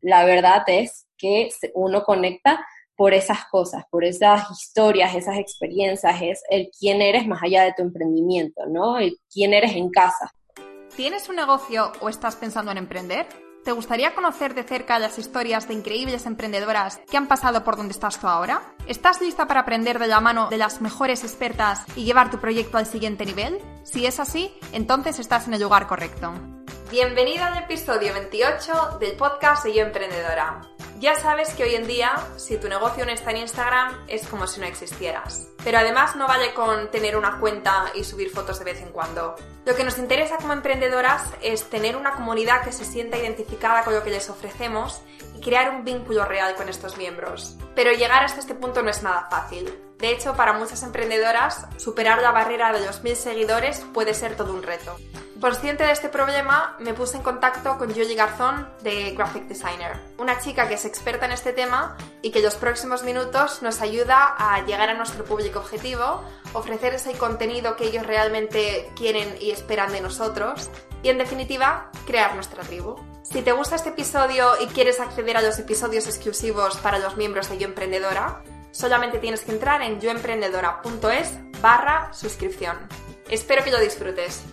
la verdad es que uno conecta por esas cosas, por esas historias, esas experiencias, es el quién eres más allá de tu emprendimiento, ¿no? El quién eres en casa. ¿Tienes un negocio o estás pensando en emprender? ¿Te gustaría conocer de cerca las historias de increíbles emprendedoras que han pasado por donde estás tú ahora? ¿Estás lista para aprender de la mano de las mejores expertas y llevar tu proyecto al siguiente nivel? Si es así, entonces estás en el lugar correcto. Bienvenida al episodio 28 del podcast de Yo Emprendedora. Ya sabes que hoy en día, si tu negocio no está en Instagram, es como si no existieras. Pero además no vale con tener una cuenta y subir fotos de vez en cuando. Lo que nos interesa como emprendedoras es tener una comunidad que se sienta identificada con lo que les ofrecemos crear un vínculo real con estos miembros. Pero llegar hasta este punto no es nada fácil. De hecho, para muchas emprendedoras, superar la barrera de los mil seguidores puede ser todo un reto. Consciente de este problema, me puse en contacto con Julie Garzón de Graphic Designer, una chica que es experta en este tema y que en los próximos minutos nos ayuda a llegar a nuestro público objetivo, ofrecer ese contenido que ellos realmente quieren y esperan de nosotros y, en definitiva, crear nuestra tribu. Si te gusta este episodio y quieres acceder a los episodios exclusivos para los miembros de Yo Emprendedora, solamente tienes que entrar en yoemprendedora.es barra suscripción. Espero que lo disfrutes.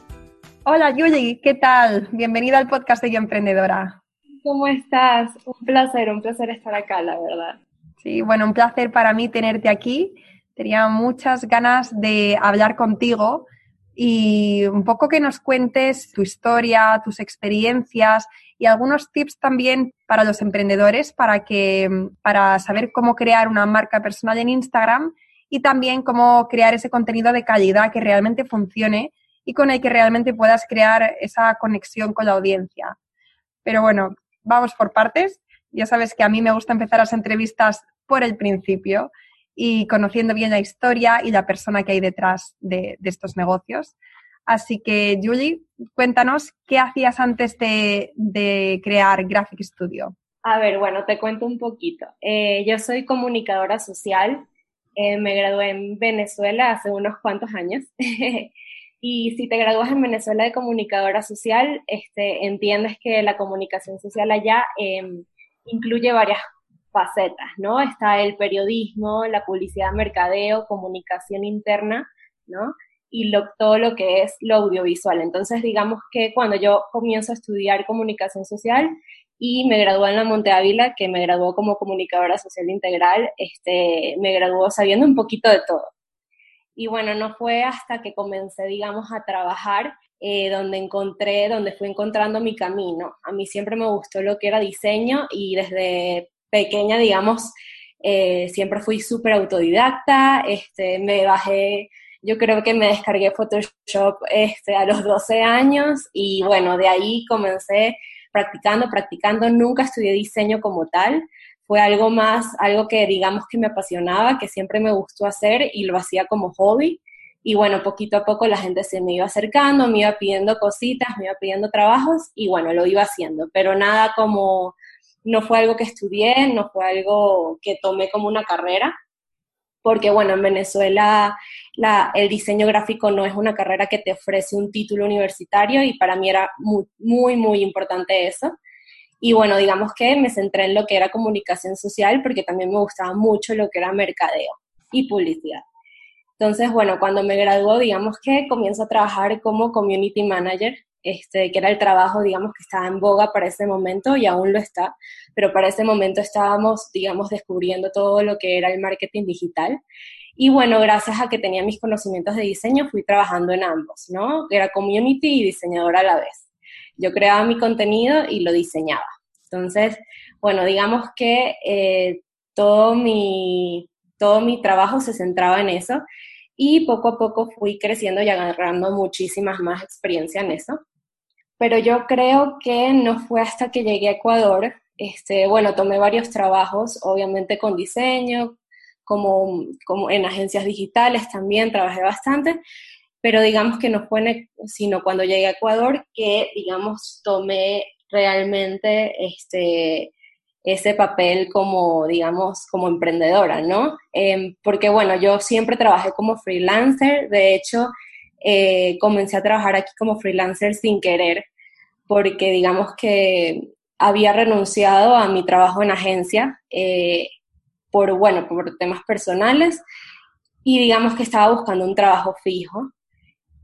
Hola Yuli, ¿qué tal? Bienvenida al podcast de Yo Emprendedora. ¿Cómo estás? Un placer, un placer estar acá, la verdad. Sí, bueno, un placer para mí tenerte aquí. Tenía muchas ganas de hablar contigo y un poco que nos cuentes tu historia, tus experiencias y algunos tips también para los emprendedores para que para saber cómo crear una marca personal en Instagram y también cómo crear ese contenido de calidad que realmente funcione y con el que realmente puedas crear esa conexión con la audiencia. Pero bueno, vamos por partes. Ya sabes que a mí me gusta empezar las entrevistas por el principio y conociendo bien la historia y la persona que hay detrás de, estos negocios. Así que, Julie, cuéntanos qué hacías antes de, crear Graphic Studio. A ver, bueno, te cuento un poquito. Eh, yo soy comunicadora social. Eh, me gradué en Venezuela hace unos cuantos años. Y si te gradúas en Venezuela de comunicadora social, este, entiendes que la comunicación social allá em, incluye varias facetas, ¿no? Está el periodismo, la publicidad, mercadeo, comunicación interna, ¿no? Y todo lo que es lo audiovisual. Entonces, digamos que cuando yo comienzo a estudiar comunicación social y me gradué en la Monte Ávila, que me graduó como comunicadora social integral, este, me graduó sabiendo un poquito de todo. Y bueno, no fue hasta que comencé, digamos, a trabajar eh, donde encontré, donde fui encontrando mi camino. A mí siempre me gustó lo que era diseño y desde pequeña, digamos, eh, siempre fui súper autodidacta, este, me bajé, yo creo que me descargué Photoshop este, a los 12 años y bueno, de ahí comencé practicando, practicando, nunca estudié diseño como tal, fue algo más, algo que digamos que me apasionaba, que siempre me gustó hacer y lo hacía como hobby. Y bueno, poquito a poco la gente se me iba acercando, me iba pidiendo cositas, me iba pidiendo trabajos y bueno, lo iba haciendo, pero nada como, no fue algo que estudié, no fue algo que tomé como una carrera, porque bueno, en Venezuela la, el diseño gráfico no es una carrera que te ofrece un título universitario y para mí era muy, muy, muy importante eso. Y bueno, digamos que me centré en lo que era comunicación social porque también me gustaba mucho lo que era mercadeo y publicidad. Entonces, bueno, cuando me graduó, digamos que comienzo a trabajar como community manager, este, que era el trabajo, digamos, que estaba en boga para ese momento y aún lo está, pero para ese momento estábamos, digamos, descubriendo todo lo que era el marketing digital. Y bueno, gracias a que tenía mis conocimientos de diseño, fui trabajando en ambos, ¿no? Era community y diseñadora a la vez. Yo creaba mi contenido y lo diseñaba. Entonces, bueno, digamos que eh, todo, mi, todo mi trabajo se centraba en eso y poco a poco fui creciendo y agarrando muchísimas más experiencia en eso. Pero yo creo que no fue hasta que llegué a Ecuador, este, bueno, tomé varios trabajos, obviamente con diseño, como, como en agencias digitales también trabajé bastante, pero digamos que no fue sino cuando llegué a Ecuador que, digamos, tomé realmente este, ese papel como, digamos, como emprendedora, ¿no? Em, porque, bueno, yo siempre trabajé como freelancer, de hecho, eh, comencé a trabajar aquí como freelancer sin querer, porque digamos que había renunciado a mi trabajo en agencia eh, por, bueno, por temas personales y digamos que estaba buscando un trabajo fijo.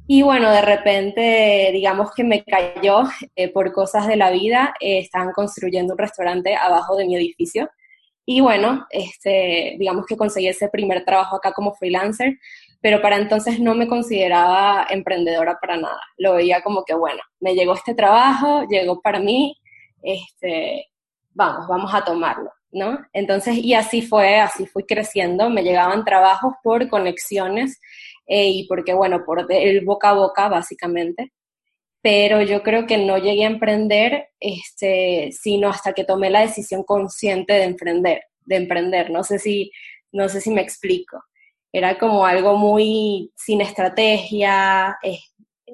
Y bueno, de repente, digamos que me cayó eh, por cosas de la vida, eh, estaban construyendo un restaurante abajo de mi edificio. Y bueno, este, digamos que conseguí ese primer trabajo acá como freelancer, pero para entonces no me consideraba emprendedora para nada. Lo veía como que, bueno, me llegó este trabajo, llegó para mí, este, vamos, vamos a tomarlo, ¿no? Entonces, y así fue, así fui creciendo, me llegaban trabajos por conexiones eh, y porque, bueno, por el boca a boca, básicamente. Pero yo creo que no llegué a emprender, este, sino hasta que tomé la decisión consciente de emprender, de emprender. No sé si, no sé si me explico. Era como algo muy sin estrategia,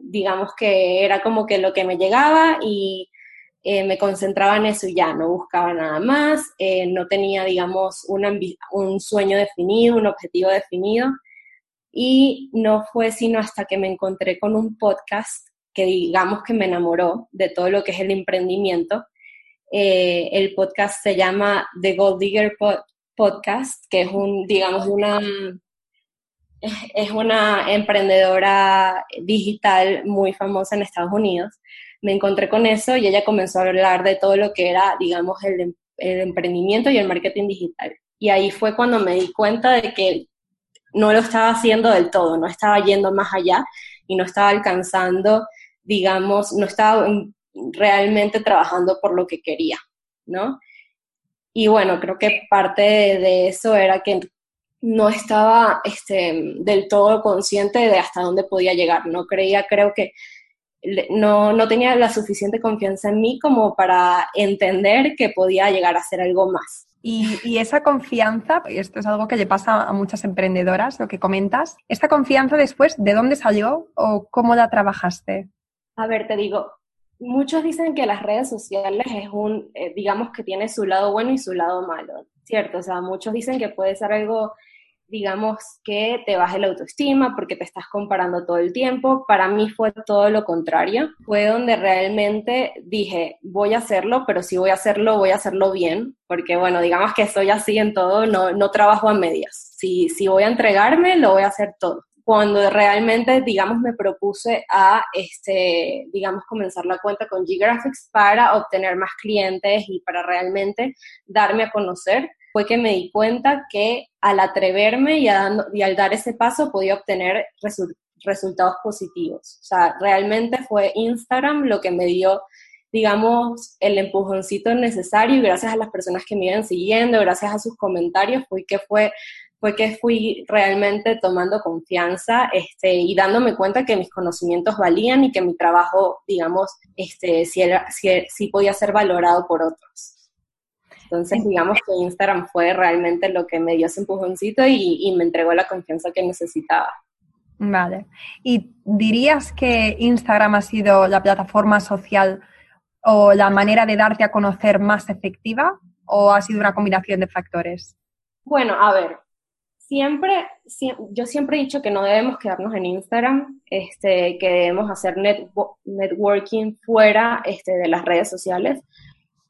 digamos que era como que lo que me llegaba y eh, me concentraba en eso y ya, no buscaba nada más, eh, no tenía, digamos, un sueño definido, un objetivo definido. Y no fue sino hasta que me encontré con un podcast que digamos que me enamoró de todo lo que es el emprendimiento. Eh, el podcast se llama The Gold Digger Podcast, que es un, digamos, una, es una emprendedora digital muy famosa en Estados Unidos. Me encontré con eso y ella comenzó a hablar de todo lo que era, digamos, el, el emprendimiento y el marketing digital. Y ahí fue cuando me di cuenta de que no lo estaba haciendo del todo, no estaba yendo más allá y no estaba alcanzando, digamos, no estaba realmente trabajando por lo que quería, ¿no? Y bueno, creo que parte de, eso era que no estaba este, del todo consciente de hasta dónde podía llegar, no creía, creo que no, no tenía la suficiente confianza en mí como para entender que podía llegar a hacer algo más. Y, esa confianza, y esto es algo que le pasa a muchas emprendedoras, lo que comentas, ¿esta confianza después de dónde salió o cómo la trabajaste? A ver, te digo, muchos dicen que las redes sociales es un, eh, digamos que tiene su lado bueno y su lado malo, ¿cierto? O sea, muchos dicen que puede ser algo digamos que te baje la autoestima porque te estás comparando todo el tiempo. Para mí fue todo lo contrario. Fue donde realmente dije, voy a hacerlo, pero si voy a hacerlo, voy a hacerlo bien, porque bueno, digamos que soy así en todo, no, no trabajo a medias. Si, si voy a entregarme, lo voy a hacer todo. Cuando realmente, digamos, me propuse a, este, digamos, comenzar la cuenta con G-Graphics para obtener más clientes y para realmente darme a conocer, fue que me di cuenta que al atreverme y, al dar ese paso podía obtener resultados positivos. O sea, realmente fue Instagram lo que me dio, digamos, el empujoncito necesario y gracias a las personas que me iban siguiendo, gracias a sus comentarios, fue que fue fue que fui realmente tomando confianza este, y dándome cuenta que mis conocimientos valían y que mi trabajo, digamos, este, si, si podía ser valorado por otros. Entonces, digamos que Instagram fue realmente lo que me dio ese empujoncito y, me entregó la confianza que necesitaba. Vale. ¿Y dirías que Instagram ha sido la plataforma social o la manera de darte a conocer más efectiva o ha sido una combinación de factores? Bueno, a ver, siempre, yo siempre he dicho que no debemos quedarnos en Instagram, este, que debemos hacer networking fuera este, de las redes sociales,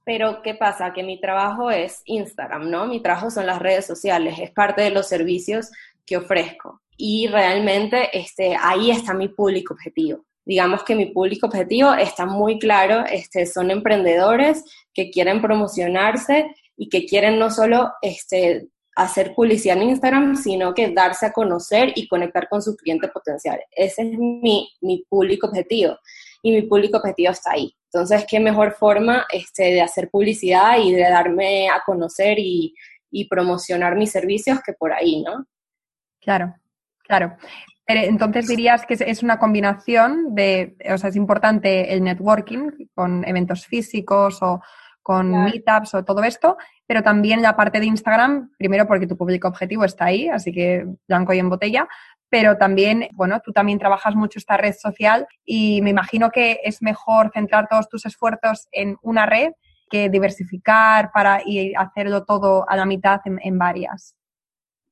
pero ¿qué pasa? Que mi trabajo es Instagram, ¿no? Mi trabajo son las redes sociales, es parte de los servicios que ofrezco. Y realmente este, ahí está mi público objetivo. Digamos que mi público objetivo está muy claro, este, son emprendedores que quieren promocionarse y que quieren no solo este, hacer publicidad en Instagram, sino que darse a conocer y conectar con sus clientes potenciales. Ese es mi, mi público objetivo y mi público objetivo está ahí. Entonces, qué mejor forma este, de hacer publicidad y de darme a conocer y, promocionar mis servicios que por ahí, ¿no? Claro, claro. Entonces dirías que es una combinación de, o sea, es importante el networking con eventos físicos o con meetups o todo esto, pero también la parte de Instagram, primero porque tu público objetivo está ahí, así que blanco y en botella, pero también, bueno, tú también trabajas mucho esta red social y me imagino que es mejor centrar todos tus esfuerzos en una red que diversificar para y hacerlo todo a la mitad en, varias.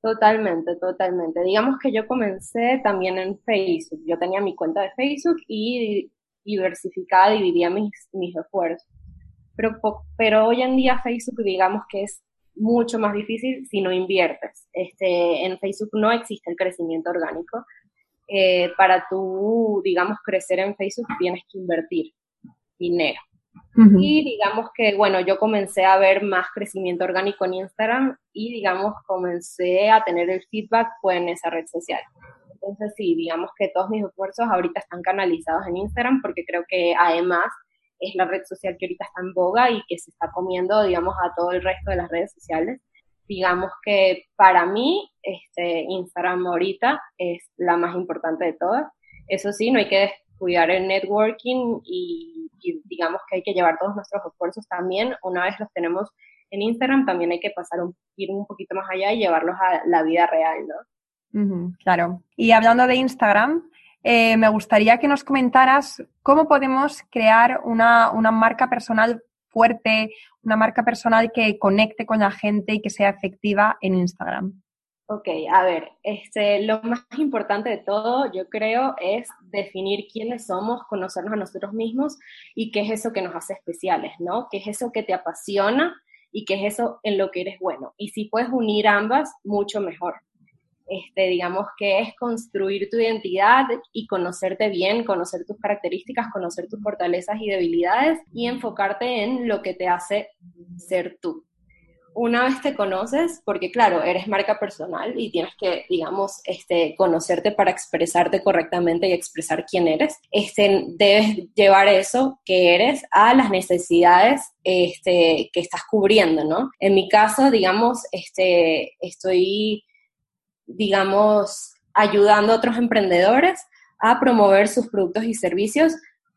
Totalmente, totalmente. Digamos que yo comencé también en Facebook. Yo tenía mi cuenta de Facebook y diversificada dividía mis, mis esfuerzos. pero, pero hoy en día Facebook digamos que es mucho más difícil si no inviertes. Este, en Facebook no existe el crecimiento orgánico. Eh, para tú, digamos, crecer en Facebook tienes que invertir dinero. Y digamos que, bueno, yo comencé a ver más crecimiento orgánico en Instagram y, digamos, comencé a tener el feedback pues, en esa red social. Entonces, sí, digamos que todos mis esfuerzos ahorita están canalizados en Instagram porque creo que además es la red social que ahorita está en boga y que se está comiendo, digamos, a todo el resto de las redes sociales. Digamos que para mí, este, Instagram ahorita es la más importante de todas. Eso sí, no hay que descuidar el networking y, digamos que hay que llevar todos nuestros esfuerzos también. Una vez los tenemos en Instagram, también hay que pasar un, ir un poquito más allá y llevarlos a la vida real, ¿no? claro. Y hablando de Instagram, eh, me gustaría que nos comentaras cómo podemos crear una, una, marca personal fuerte, una marca personal que conecte con la gente y que sea efectiva en Instagram. Ok, a ver, este, lo más importante de todo, yo creo, es definir quiénes somos, conocernos a nosotros mismos y qué es eso que nos hace especiales, ¿no? ¿Qué es eso que te apasiona y qué es eso en lo que eres bueno? Y si puedes unir ambas, mucho mejor. Este, digamos que es construir tu identidad y conocerte bien, conocer tus características, conocer tus fortalezas y debilidades y enfocarte en lo que te hace ser tú una vez te conoces, porque claro, eres marca personal y tienes que, digamos, este, conocerte para expresarte correctamente y expresar quién eres, este, debes llevar eso que eres a las necesidades este, que estás cubriendo, ¿no? En mi caso, digamos, este, estoy, digamos, ayudando a otros emprendedores a promover sus productos y servicios,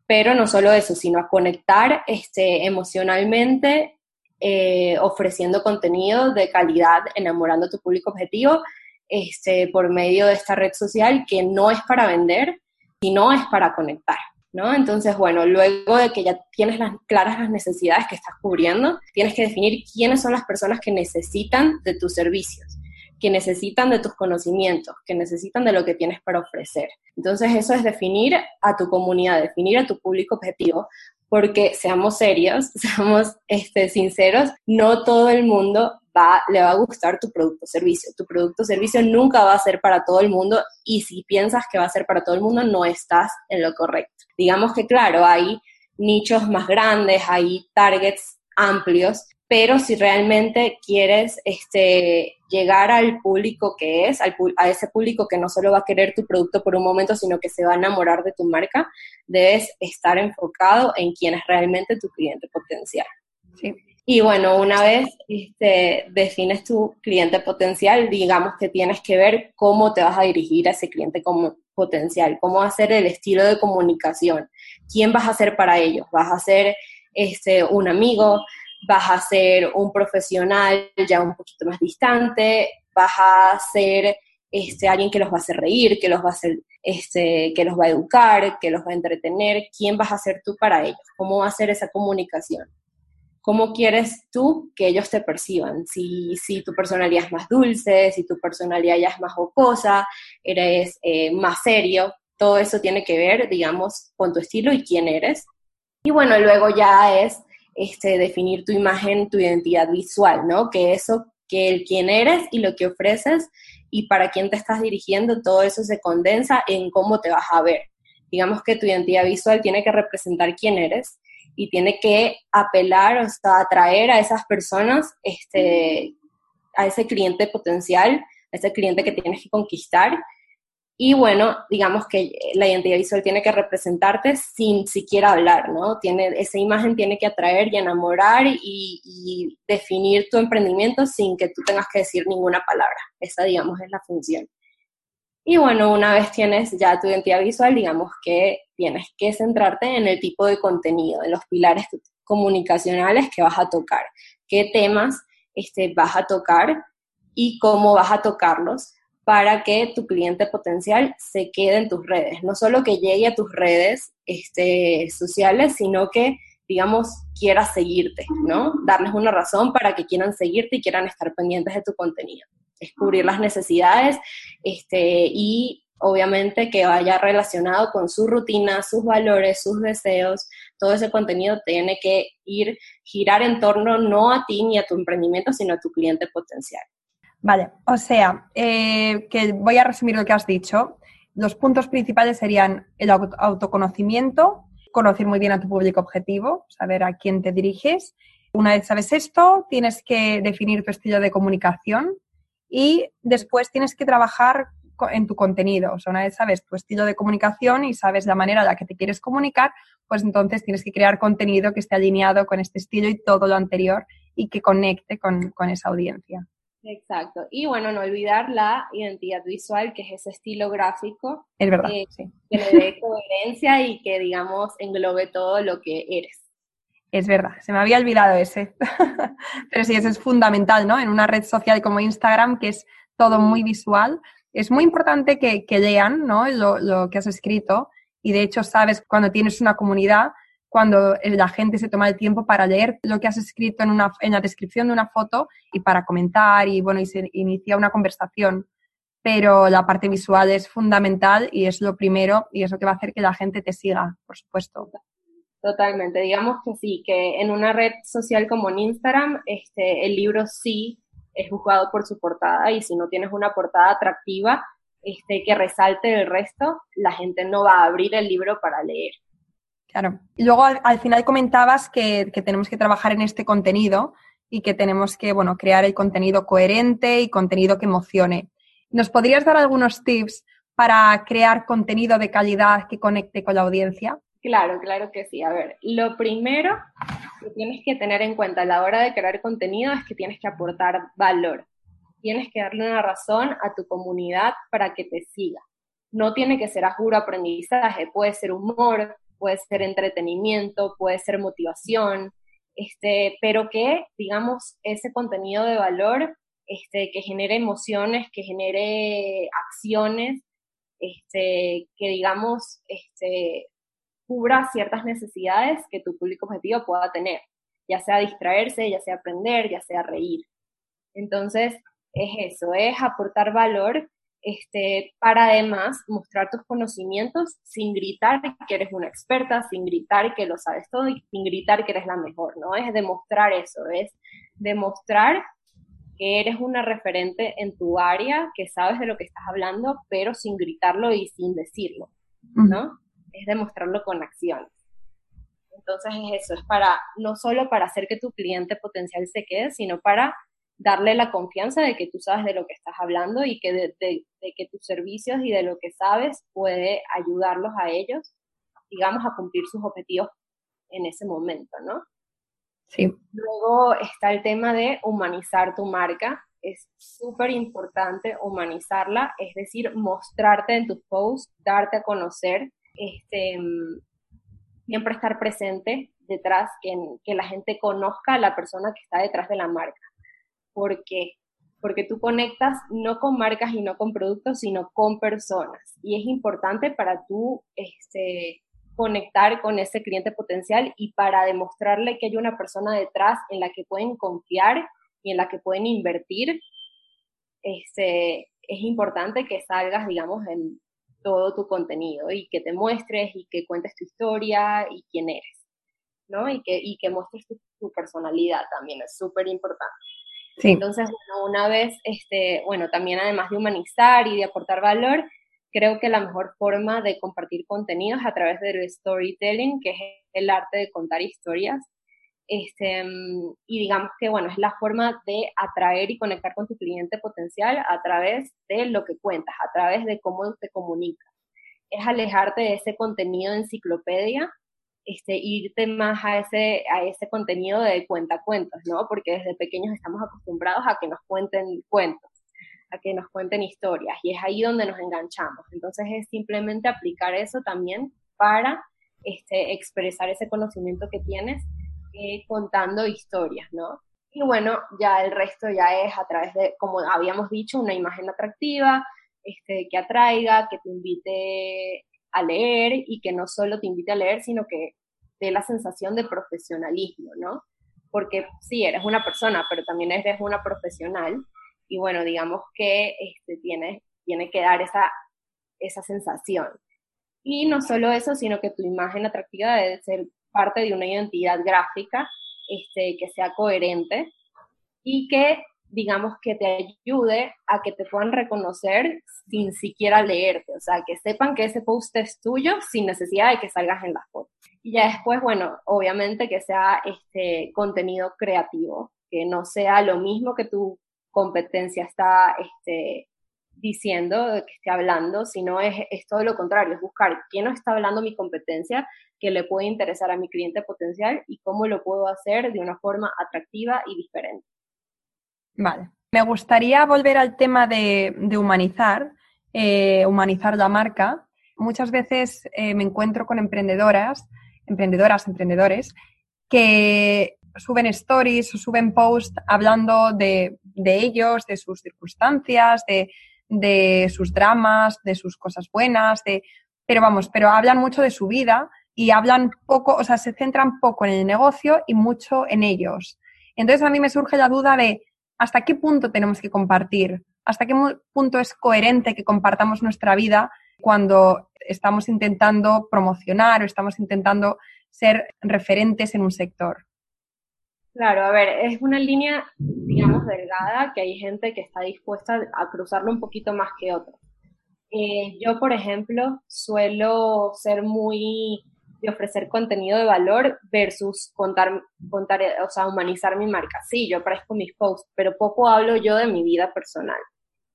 pero no solo eso, sino a conectar este, emocionalmente eh, ofreciendo contenido de calidad, enamorando a tu público objetivo este, por medio de esta red social que no es para vender, sino es para conectar. ¿No? Entonces, bueno, luego de que ya tienes claras las necesidades que estás cubriendo, tienes que definir quiénes son las personas que necesitan de tus servicios, que necesitan de tus conocimientos, que necesitan de lo que tienes para ofrecer. Entonces, eso es definir a tu comunidad, definir a tu público objetivo, porque seamos serios, seamos este, sinceros, no todo el mundo va, le va a gustar tu producto o servicio. Tu producto o servicio nunca va a ser para todo el mundo y si piensas que va a ser para todo el mundo, no estás en lo correcto. Digamos que, claro, hay nichos más grandes, hay targets amplios, pero si realmente quieres este, llegar al público que es, a ese público que no solo va a querer tu producto por un momento, sino que se va a enamorar de tu marca, debes estar enfocado en quién es realmente tu cliente potencial. Y bueno, una vez este, defines tu cliente potencial, digamos que tienes que ver cómo te vas a dirigir a ese cliente como potencial, cómo va a ser el estilo de comunicación, quién vas a ser para ellos, vas a ser este, un amigo, vas a ser un profesional ya un poquito más distante, vas a ser este, alguien que los va a hacer reír, que los va a hacer, este, que los va a educar, que los va a entretener, quién vas a ser tú para ellos, cómo va a ser esa comunicación, cómo quieres tú que ellos te perciban, si, si tu personalidad es más dulce, si tu personalidad ya es más jocosa, eres eh, más serio, todo eso tiene que ver, digamos, con tu estilo y quién eres. Y bueno, luego ya es este, definir tu imagen, tu identidad visual, ¿no? Que eso, que el quién eres y lo que ofreces y para quién te estás dirigiendo, todo eso se condensa en cómo te vas a ver. Digamos que tu identidad visual tiene que representar quién eres y tiene que apelar, o sea, atraer a esas personas, este, a ese cliente potencial, a ese cliente que tienes que conquistar y bueno, digamos que la identidad visual tiene que representarte sin siquiera hablar, ¿no? Tiene, esa imagen tiene que atraer y enamorar y, definir tu emprendimiento sin que tú tengas que decir ninguna palabra. Esa, digamos, es la función. Y bueno, una vez tienes ya tu identidad visual, digamos que tienes que centrarte en el tipo de contenido, en los pilares comunicacionales que vas a tocar, qué temas este, vas a tocar y cómo vas a tocarlos para que tu cliente potencial se quede en tus redes. No solo que llegue a tus redes este, sociales, sino que, digamos, quiera seguirte, ¿no? Darles una razón para que quieran seguirte y quieran estar pendientes de tu contenido. Descubrir las necesidades este, y obviamente que vaya relacionado con su rutina, sus valores, sus deseos, todo ese contenido tiene que ir, girar en torno no a ti ni a tu emprendimiento, sino a tu cliente potencial. Vale, o sea, eh, que voy a resumir lo que has dicho. Los puntos principales serían el autoconocimiento, conocer muy bien a tu público objetivo, saber a quién te diriges. Una vez sabes esto, tienes que definir tu estilo de comunicación y después tienes que trabajar en tu contenido. O sea, una vez sabes tu estilo de comunicación y sabes la manera en la que te quieres comunicar, pues entonces tienes que crear contenido que esté alineado con este estilo y todo lo anterior y que conecte con, esa audiencia. Exacto. Y bueno, no olvidar la identidad visual, que es ese estilo gráfico. Es verdad. Eh, que le dé coherencia y que, digamos, englobe todo lo que eres. Es verdad, se me había olvidado ese. Pero sí, eso es fundamental, ¿no? En una red social como Instagram, que es todo muy visual, es muy importante que, lean ¿no? lo, que has escrito y de hecho sabes cuando tienes una comunidad, cuando la gente se toma el tiempo para leer lo que has escrito en, una, en la descripción de una foto y para comentar y bueno, y se inicia una conversación. Pero la parte visual es fundamental y es lo primero y es lo que va a hacer que la gente te siga, por supuesto. Totalmente, digamos que sí, que en una red social como en Instagram, este, el libro sí es juzgado por su portada y si no tienes una portada atractiva este, que resalte el resto, la gente no va a abrir el libro para leer. Claro. Y luego al, final comentabas que, que, tenemos que trabajar en este contenido y que tenemos que, bueno, crear el contenido coherente y contenido que emocione. ¿Nos podrías dar algunos tips para crear contenido de calidad que conecte con la audiencia? Claro, claro que sí. A ver, lo primero que tienes que tener en cuenta a la hora de crear contenido es que tienes que aportar valor. Tienes que darle una razón a tu comunidad para que te siga. No tiene que ser a juro aprendizaje, puede ser humor, puede ser entretenimiento, puede ser motivación, este, pero que, digamos, ese contenido de valor este, que genere emociones, que genere acciones, este, que digamos, este, cubra ciertas necesidades que tu público objetivo pueda tener, ya sea distraerse, ya sea aprender, ya sea reír. Entonces, es eso, es aportar valor este, para además mostrar tus conocimientos sin gritar que eres una experta, sin gritar que lo sabes todo y sin gritar que eres la mejor, ¿no? Es demostrar eso, es demostrar que eres una referente en tu área, que sabes de lo que estás hablando, pero sin gritarlo y sin decirlo, ¿no? es demostrarlo con acciones. Entonces es eso, es para, no solo para hacer que tu cliente potencial se quede, sino para darle la confianza de que tú sabes de lo que estás hablando y que de, que tus servicios y de lo que sabes puede ayudarlos a ellos, digamos, a cumplir sus objetivos en ese momento, ¿no? Sí. Luego está el tema de humanizar tu marca. Es súper importante humanizarla, es decir, mostrarte en tus posts, darte a conocer, este, siempre estar presente detrás, que, que la gente conozca a la persona que está detrás de la marca. ¿Por qué? Porque tú conectas no con marcas y no con productos, sino con personas. Y es importante para tú este, conectar con ese cliente potencial y para demostrarle que hay una persona detrás en la que pueden confiar y en la que pueden invertir. Este, es importante que salgas, digamos, en, todo tu contenido y que te muestres y que cuentes tu historia y quién eres, ¿no? Y que, y que muestres tu, personalidad también, es súper importante. Sí. Entonces, una vez, este, bueno, también además de humanizar y de aportar valor, creo que la mejor forma de compartir contenidos a través del storytelling, que es el arte de contar historias. Este, y digamos que, bueno, es la forma de atraer y conectar con tu cliente potencial a través de lo que cuentas, a través de cómo te comunicas. Es alejarte de ese contenido enciclopedia, este, irte más a ese, a ese contenido de cuentacuentos, ¿no? Porque desde pequeños estamos acostumbrados a que nos cuenten cuentos, a que nos cuenten historias, y es ahí donde nos enganchamos. Entonces es simplemente aplicar eso también para este, expresar ese conocimiento que tienes eh, contando historias, ¿no? Y bueno, ya el resto ya es a través de, como habíamos dicho, una imagen atractiva, este, que atraiga, que te invite a leer y que no solo te invite a leer, sino que dé la sensación de profesionalismo, ¿no? Porque sí, eres una persona, pero también eres una profesional y bueno, digamos que este, tiene, tiene que dar esa, esa sensación. Y no solo eso, sino que tu imagen atractiva debe ser parte de una identidad gráfica este, que sea coherente y que digamos que te ayude a que te puedan reconocer sin siquiera leerte, o sea, que sepan que ese post es tuyo sin necesidad de que salgas en las fotos. Y ya después, bueno, obviamente que sea este contenido creativo, que no sea lo mismo que tu competencia está este, diciendo, que esté hablando, sino es, es todo lo contrario, es buscar quién no está hablando mi competencia, que le puede interesar a mi cliente potencial y cómo lo puedo hacer de una forma atractiva y diferente. Vale. Me gustaría volver al tema de, humanizar, eh, humanizar la marca. Muchas veces eh, me encuentro con emprendedoras, emprendedoras, emprendedores, que suben stories o suben posts hablando de, ellos, de sus circunstancias, de, de, sus dramas, de sus cosas buenas, de, pero vamos, pero hablan mucho de su vida y hablan poco, o sea, se centran poco en el negocio y mucho en ellos. Entonces a mí me surge la duda de, hasta qué punto tenemos que compartir, hasta qué punto es coherente que compartamos nuestra vida cuando estamos intentando promocionar o estamos intentando ser referentes en un sector. Claro, a ver, es una línea, digamos, delgada, que hay gente que está dispuesta a cruzarlo un poquito más que otra. Eh, yo, por ejemplo, suelo ser muy de ofrecer contenido de valor versus contar, contar, o sea, humanizar mi marca. Sí, yo aparezco mis posts, pero poco hablo yo de mi vida personal.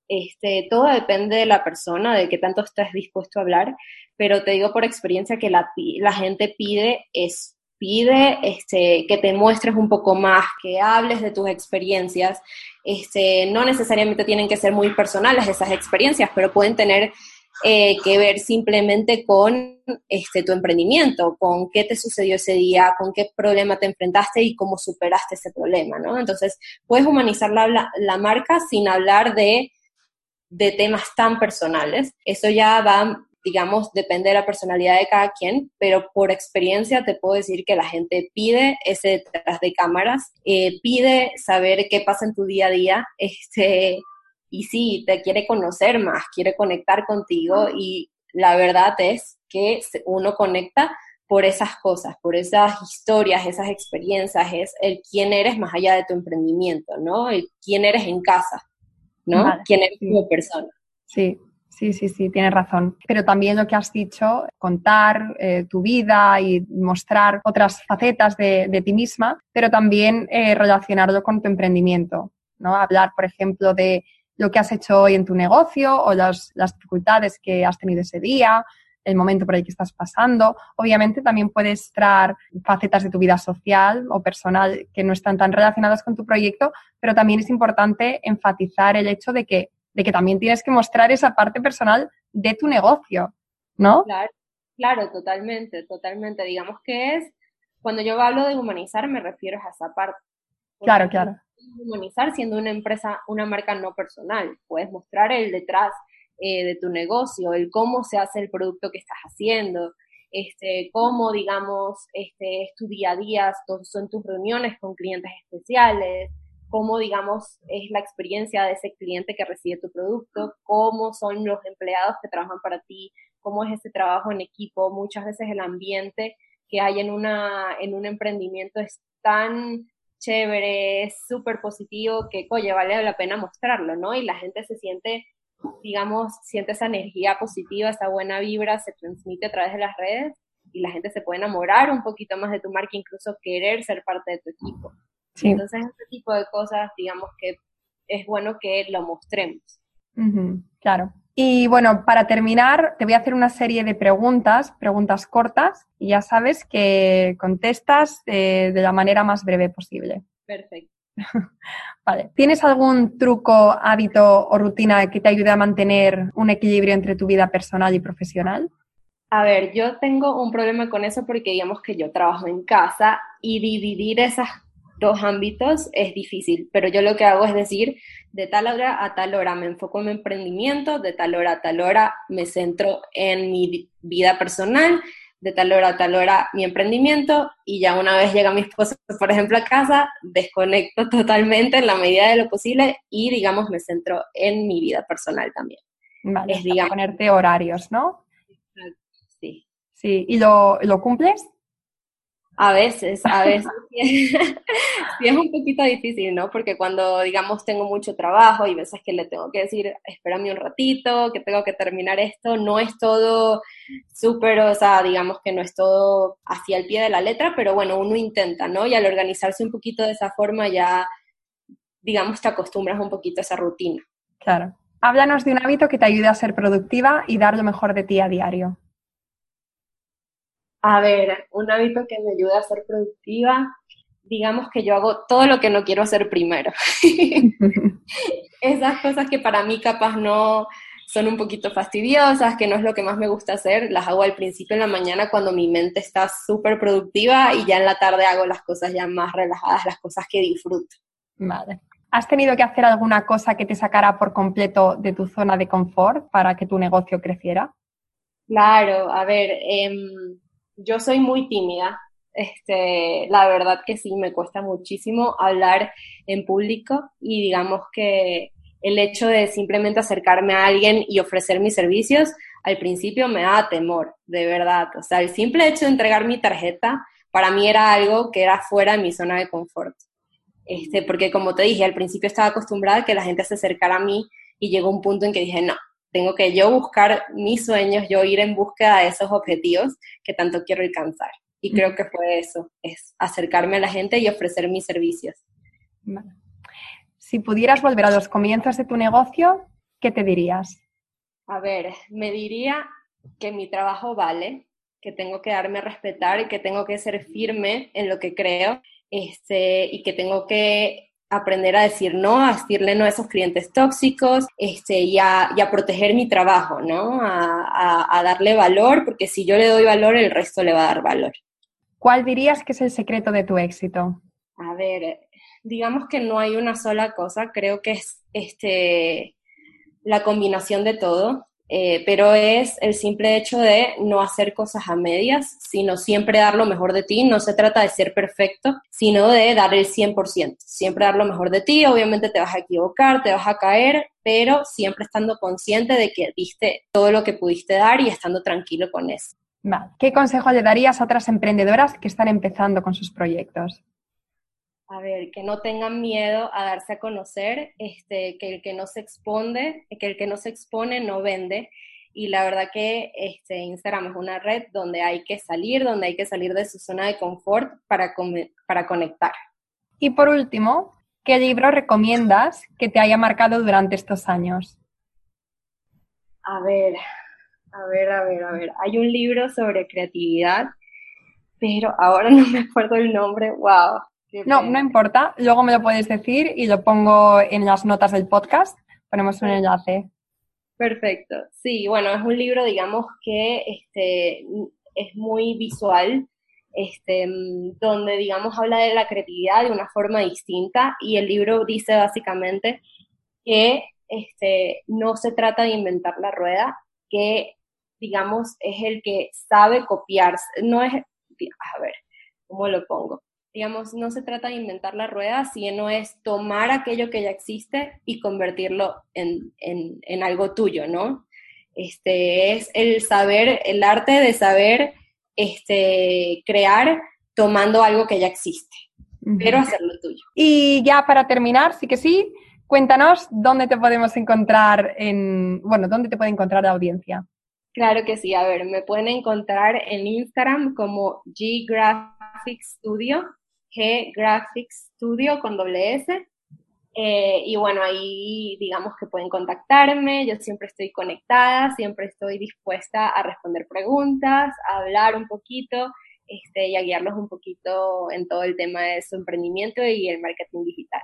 Este, todo depende de la persona, de qué tanto estás dispuesto a hablar, pero te digo por experiencia que la, la gente pide es pide este, que te muestres un poco más, que hables de tus experiencias. Este, no necesariamente tienen que ser muy personales esas experiencias, pero pueden tener eh, que ver simplemente con este, tu emprendimiento, con qué te sucedió ese día, con qué problema te enfrentaste y cómo superaste ese problema, ¿no? Entonces, puedes humanizar la, la marca sin hablar de, de temas tan personales. Eso ya va digamos, depende de la personalidad de cada quien, pero por experiencia te puedo decir que la gente pide ese detrás de cámaras, eh, pide saber qué pasa en tu día a día, este, y sí, te quiere conocer más, quiere conectar contigo y la verdad es que uno conecta por esas cosas, por esas historias, esas experiencias, es el quién eres más allá de tu emprendimiento, ¿no? El quién eres en casa, ¿no? quién eres como persona. Sí, sí, sí, sí, tienes razón. Pero también lo que has dicho, contar eh, tu vida y mostrar otras facetas de, ti misma, pero también eh, relacionarlo con tu emprendimiento, ¿no? Hablar, por ejemplo, de lo que has hecho hoy en tu negocio o las, dificultades que has tenido ese día, el momento por el que estás pasando. Obviamente también puedes traer facetas de tu vida social o personal que no están tan relacionadas con tu proyecto, pero también es importante enfatizar el hecho de que, de que también tienes que mostrar esa parte personal de tu negocio, ¿no? Claro, claro, totalmente, totalmente. Digamos que es, cuando yo hablo de humanizar me refiero a esa parte. Claro, claro humanizar siendo una empresa, una marca no personal. Puedes mostrar el detrás eh, de tu negocio, el cómo se hace el producto que estás haciendo, este, cómo, digamos, este, es tu día a día, son tus reuniones con clientes especiales, cómo, digamos, es la experiencia de ese cliente que recibe tu producto, cómo son los empleados que trabajan para ti, cómo es ese trabajo en equipo. Muchas veces el ambiente que hay en, una, en un emprendimiento es tan chévere, es súper positivo, que, oye, vale la pena mostrarlo, ¿no? Y la gente se siente, digamos, siente esa energía positiva, esa buena vibra, se transmite a través de las redes y la gente se puede enamorar un poquito más de tu marca, incluso querer ser parte de tu equipo. Entonces, este tipo de cosas, digamos que es bueno que lo mostremos. claro. Y bueno, para terminar, te voy a hacer una serie de preguntas, preguntas cortas, y ya sabes que contestas de, la manera más breve posible. Perfecto. vale. ¿Tienes algún truco, hábito o rutina que te ayude a mantener un equilibrio entre tu vida personal y profesional? A ver, yo tengo un problema con eso porque digamos que yo trabajo en casa y dividir esas dos ámbitos es difícil, pero yo lo que hago es decir, de tal hora a tal hora me enfoco en mi emprendimiento, de tal hora a tal hora me centro en mi vida personal, de tal hora a tal hora mi emprendimiento y ya una vez llega mi esposo, por ejemplo, a casa, desconecto totalmente en la medida de lo posible y, digamos, me centro en mi vida personal también. Vale, es, digamos, ponerte horarios, ¿no? Sí. Sí, ¿y lo, lo cumples? A veces, a veces sí es un poquito difícil, ¿no? Porque cuando, digamos, tengo mucho trabajo y veces que le tengo que decir, espérame un ratito, que tengo que terminar esto, no es todo súper, o sea, digamos que no es todo hacia el pie de la letra, pero bueno, uno intenta, ¿no? Y al organizarse un poquito de esa forma ya, digamos, te acostumbras un poquito a esa rutina. Claro. Háblanos de un hábito que te ayude a ser productiva y dar lo mejor de ti a diario. A ver, un hábito que me ayude a ser productiva, digamos que yo hago todo lo que no quiero hacer primero. Esas cosas que para mí capaz no son un poquito fastidiosas, que no es lo que más me gusta hacer, las hago al principio en la mañana cuando mi mente está súper productiva y ya en la tarde hago las cosas ya más relajadas, las cosas que disfruto. Vale. ¿Has tenido que hacer alguna cosa que te sacara por completo de tu zona de confort para que tu negocio creciera? Claro, a ver, eh, yo soy muy tímida. Este, la verdad que sí, me cuesta muchísimo hablar en público y digamos que el hecho de simplemente acercarme a alguien y ofrecer mis servicios, al principio me daba temor, de verdad. O sea, el simple hecho de entregar mi tarjeta para mí era algo que era fuera de mi zona de confort. Este, porque como te dije, al principio estaba acostumbrada a que la gente se acercara a mí y llegó un punto en que dije, no, tengo que yo buscar mis sueños, yo ir en búsqueda de esos objetivos que tanto quiero alcanzar. Y creo que fue eso, es acercarme a la gente y ofrecer mis servicios. Si pudieras volver a los comienzos de tu negocio, ¿qué te dirías? A ver, me diría que mi trabajo vale, que tengo que darme a respetar y que tengo que ser firme en lo que creo este, y que tengo que aprender a decir no, a decirle no a esos clientes tóxicos este, y, a, proteger mi trabajo, ¿no? A, darle valor, porque si yo le doy valor, el resto le va a dar valor. ¿Cuál dirías que es el secreto de tu éxito? A ver, digamos que no hay una sola cosa, creo que es este, la combinación de todo. Eh, pero es el simple hecho de no hacer cosas a medias, sino siempre dar lo mejor de ti. No se trata de ser perfecto, sino de dar el 100%. Siempre dar lo mejor de ti. Obviamente te vas a equivocar, te vas a caer, pero siempre estando consciente de que diste todo lo que pudiste dar y estando tranquilo con eso. ¿Qué consejo le darías a otras emprendedoras que están empezando con sus proyectos? A ver, que no tengan miedo a darse a conocer, este, que el que no se expone, que el que no se expone no vende. Y la verdad que este, Instagram es una red donde hay que salir, donde hay que salir de su zona de confort para, para conectar. Y por último, ¿qué libro recomiendas que te haya marcado durante estos años? A ver, a ver, a ver, a ver. Hay un libro sobre creatividad, pero ahora no me acuerdo el nombre. ¡Wow! No, no importa. Luego me lo puedes decir y lo pongo en las notas del podcast. Ponemos un enlace. Perfecto. Sí, bueno, es un libro, digamos, que este, es muy visual, este, donde, digamos, habla de la creatividad de una forma distinta y el libro dice básicamente que este, no se trata de inventar la rueda, que, digamos, es el que sabe copiarse. No es, a ver, ¿cómo lo pongo? Digamos, no se trata de inventar la rueda, sino es tomar aquello que ya existe y convertirlo en, algo tuyo, ¿no? Este, es el saber, el arte de saber este, crear tomando algo que ya existe, pero hacerlo tuyo. Y ya para terminar, sí que sí, cuéntanos dónde te podemos encontrar en, bueno, dónde te puede encontrar la audiencia. Claro que sí, a ver, me pueden encontrar en Instagram como G Graphic Studio G Graphics Studio con doble S. Eh, y bueno, ahí digamos que pueden contactarme, yo siempre estoy conectada, siempre estoy dispuesta a responder preguntas, a hablar un poquito este, y a guiarlos un poquito en todo el tema de su emprendimiento y el marketing digital.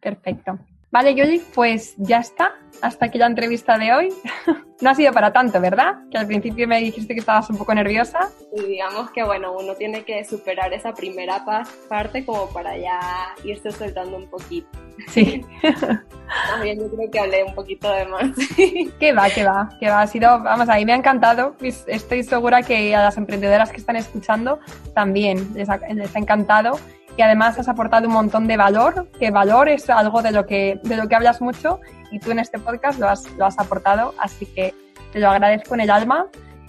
Perfecto. Vale, Yoli, pues ya está. Hasta aquí la entrevista de hoy. no ha sido para tanto, ¿verdad? Que al principio me dijiste que estabas un poco nerviosa. Y digamos que, bueno, uno tiene que superar esa primera parte como para ya irse soltando un poquito. Sí. También yo creo que hablé un poquito de más. que va, que va, que va. Ha sido, vamos, a mí me ha encantado. Estoy segura que a las emprendedoras que están escuchando también les les ha encantado y además has aportado un montón de valor, que valor es algo de lo que, de lo que hablas mucho y tú en este podcast lo has, lo has aportado, así que te lo agradezco en el alma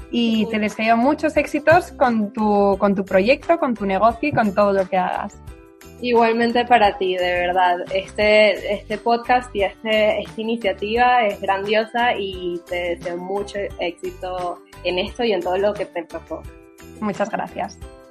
y te deseo muchos éxitos con tu, con tu proyecto, con tu negocio y con todo lo que hagas. Igualmente para ti, de verdad. Este, este podcast y este, esta iniciativa es grandiosa y te deseo mucho éxito en esto y en todo lo que te propongo. Muchas gracias.